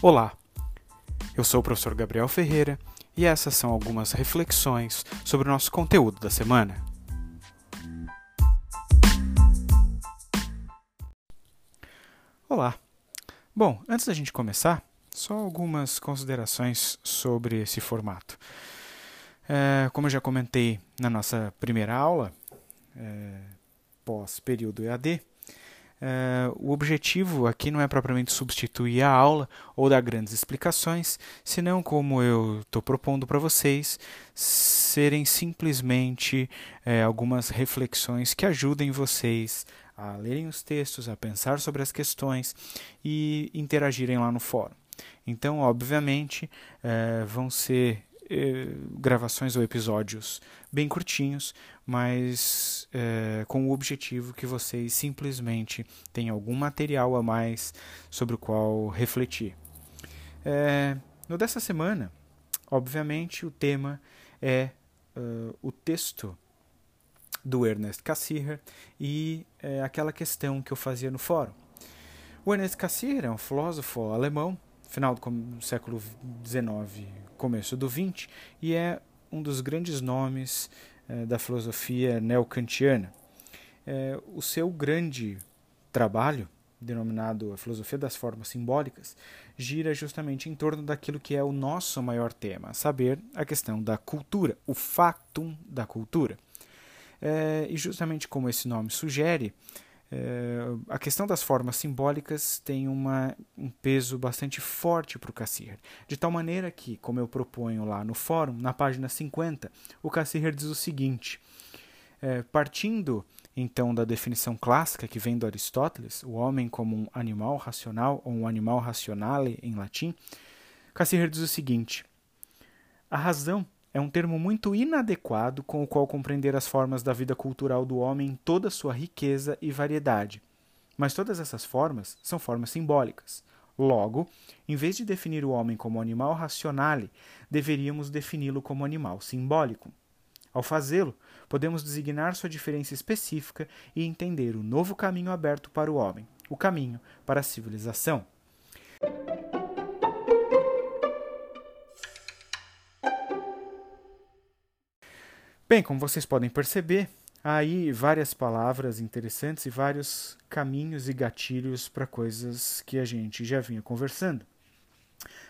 Olá, eu sou o professor Gabriel Ferreira e essas são algumas reflexões sobre o nosso conteúdo da semana. Olá! Bom, antes da gente começar, só algumas considerações sobre esse formato. É, como eu já comentei na nossa primeira aula, é, pós-período EAD, Uh, o objetivo aqui não é propriamente substituir a aula ou dar grandes explicações, senão, como eu estou propondo para vocês, serem simplesmente uh, algumas reflexões que ajudem vocês a lerem os textos, a pensar sobre as questões e interagirem lá no fórum. Então, obviamente, uh, vão ser eh, gravações ou episódios bem curtinhos, mas eh, com o objetivo que vocês simplesmente tenham algum material a mais sobre o qual refletir. Eh, no dessa semana, obviamente, o tema é uh, o texto do Ernest Cassirer e aquela questão que eu fazia no fórum. O Ernest Cassirer é um filósofo alemão final do século XIX, começo do XX, e é um dos grandes nomes eh, da filosofia neocantiana. Eh, o seu grande trabalho, denominado a Filosofia das Formas Simbólicas, gira justamente em torno daquilo que é o nosso maior tema, saber a questão da cultura, o factum da cultura. Eh, e justamente como esse nome sugere, é, a questão das formas simbólicas tem uma, um peso bastante forte para o Cassirer, de tal maneira que, como eu proponho lá no fórum, na página 50, o Cassirer diz o seguinte: é, partindo então da definição clássica que vem do Aristóteles, o homem como um animal racional ou um animal rationale em latim, Cassirer diz o seguinte: a razão é um termo muito inadequado com o qual compreender as formas da vida cultural do homem em toda sua riqueza e variedade. Mas todas essas formas são formas simbólicas. Logo, em vez de definir o homem como animal racionale, deveríamos defini-lo como animal simbólico. Ao fazê-lo, podemos designar sua diferença específica e entender o novo caminho aberto para o homem, o caminho para a civilização. Bem, como vocês podem perceber, há aí várias palavras interessantes e vários caminhos e gatilhos para coisas que a gente já vinha conversando.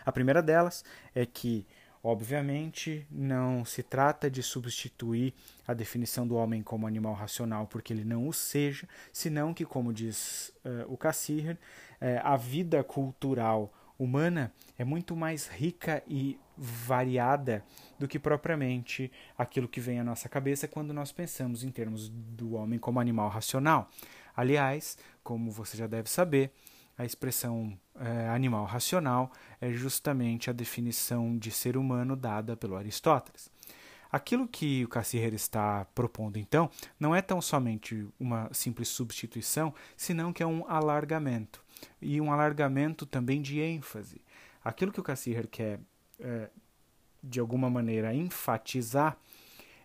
A primeira delas é que, obviamente, não se trata de substituir a definição do homem como animal racional porque ele não o seja, senão que, como diz uh, o Cassirer, uh, a vida cultural humana é muito mais rica e variada do que propriamente aquilo que vem à nossa cabeça quando nós pensamos em termos do homem como animal racional. Aliás, como você já deve saber, a expressão é, animal racional é justamente a definição de ser humano dada pelo Aristóteles. Aquilo que o Cassirer está propondo, então, não é tão somente uma simples substituição, senão que é um alargamento e um alargamento também de ênfase. Aquilo que o Cassirer quer, é, de alguma maneira, enfatizar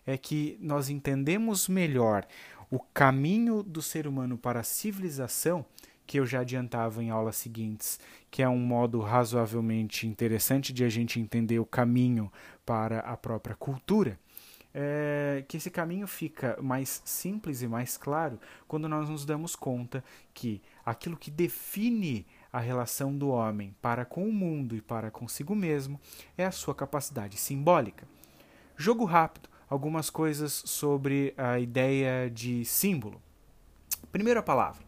é que nós entendemos melhor o caminho do ser humano para a civilização, que eu já adiantava em aulas seguintes, que é um modo razoavelmente interessante de a gente entender o caminho para a própria cultura. É, que esse caminho fica mais simples e mais claro quando nós nos damos conta que aquilo que define a relação do homem para com o mundo e para consigo mesmo é a sua capacidade simbólica. Jogo rápido, algumas coisas sobre a ideia de símbolo. Primeira palavra.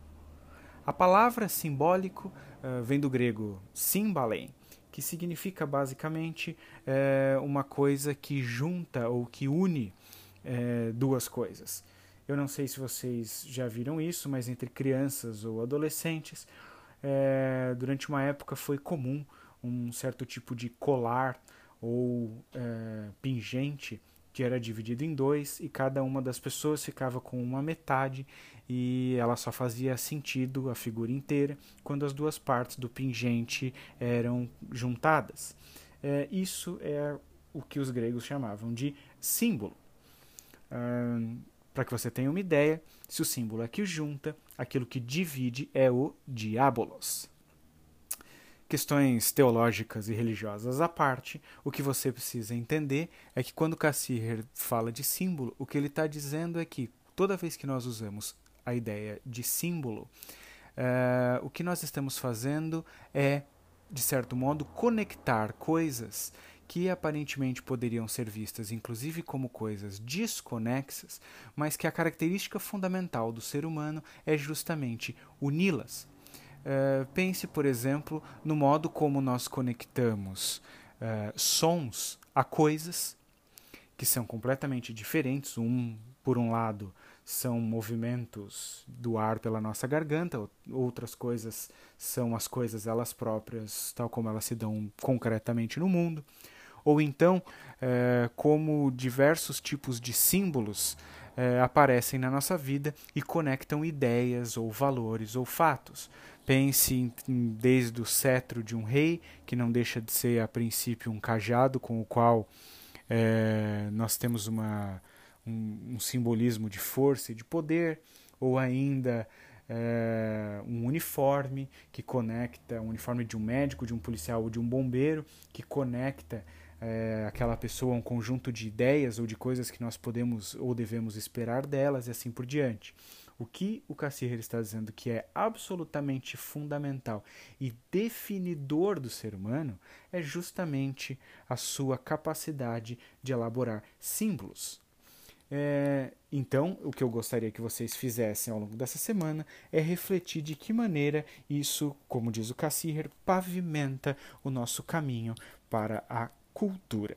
A palavra simbólico uh, vem do grego symbalen, que significa basicamente é, uma coisa que junta ou que une é, duas coisas. Eu não sei se vocês já viram isso, mas entre crianças ou adolescentes, é, durante uma época foi comum um certo tipo de colar ou é, pingente que era dividido em dois e cada uma das pessoas ficava com uma metade e ela só fazia sentido a figura inteira quando as duas partes do pingente eram juntadas. É, isso é o que os gregos chamavam de símbolo. Para que você tenha uma ideia, se o símbolo é que junta, aquilo que divide é o diabolos. questões teológicas e religiosas à parte, o que você precisa entender é que quando Cassirer fala de símbolo, o que ele está dizendo é que toda vez que nós usamos a ideia de símbolo, uh, o que nós estamos fazendo é, de certo modo, conectar coisas que aparentemente poderiam ser vistas inclusive como coisas desconexas, mas que a característica fundamental do ser humano é justamente uni-las. Uh, pense, por exemplo, no modo como nós conectamos uh, sons a coisas que são completamente diferentes. Um, por um lado, são movimentos do ar pela nossa garganta, outras coisas são as coisas elas próprias, tal como elas se dão concretamente no mundo ou então é, como diversos tipos de símbolos é, aparecem na nossa vida e conectam ideias ou valores ou fatos. Pense em, em, desde o cetro de um rei, que não deixa de ser a princípio um cajado com o qual é, nós temos uma, um, um, simbolismo de força e de poder, ou ainda é, um uniforme que conecta, um uniforme de um médico, de um policial ou de um bombeiro, que conecta é, aquela pessoa um conjunto de ideias ou de coisas que nós podemos ou devemos esperar delas e assim por diante. O que o Cassirer está dizendo que é absolutamente fundamental e definidor do ser humano é justamente a sua capacidade de elaborar símbolos. É, então, o que eu gostaria que vocês fizessem ao longo dessa semana é refletir de que maneira isso, como diz o Cassirer, pavimenta o nosso caminho para a cultura.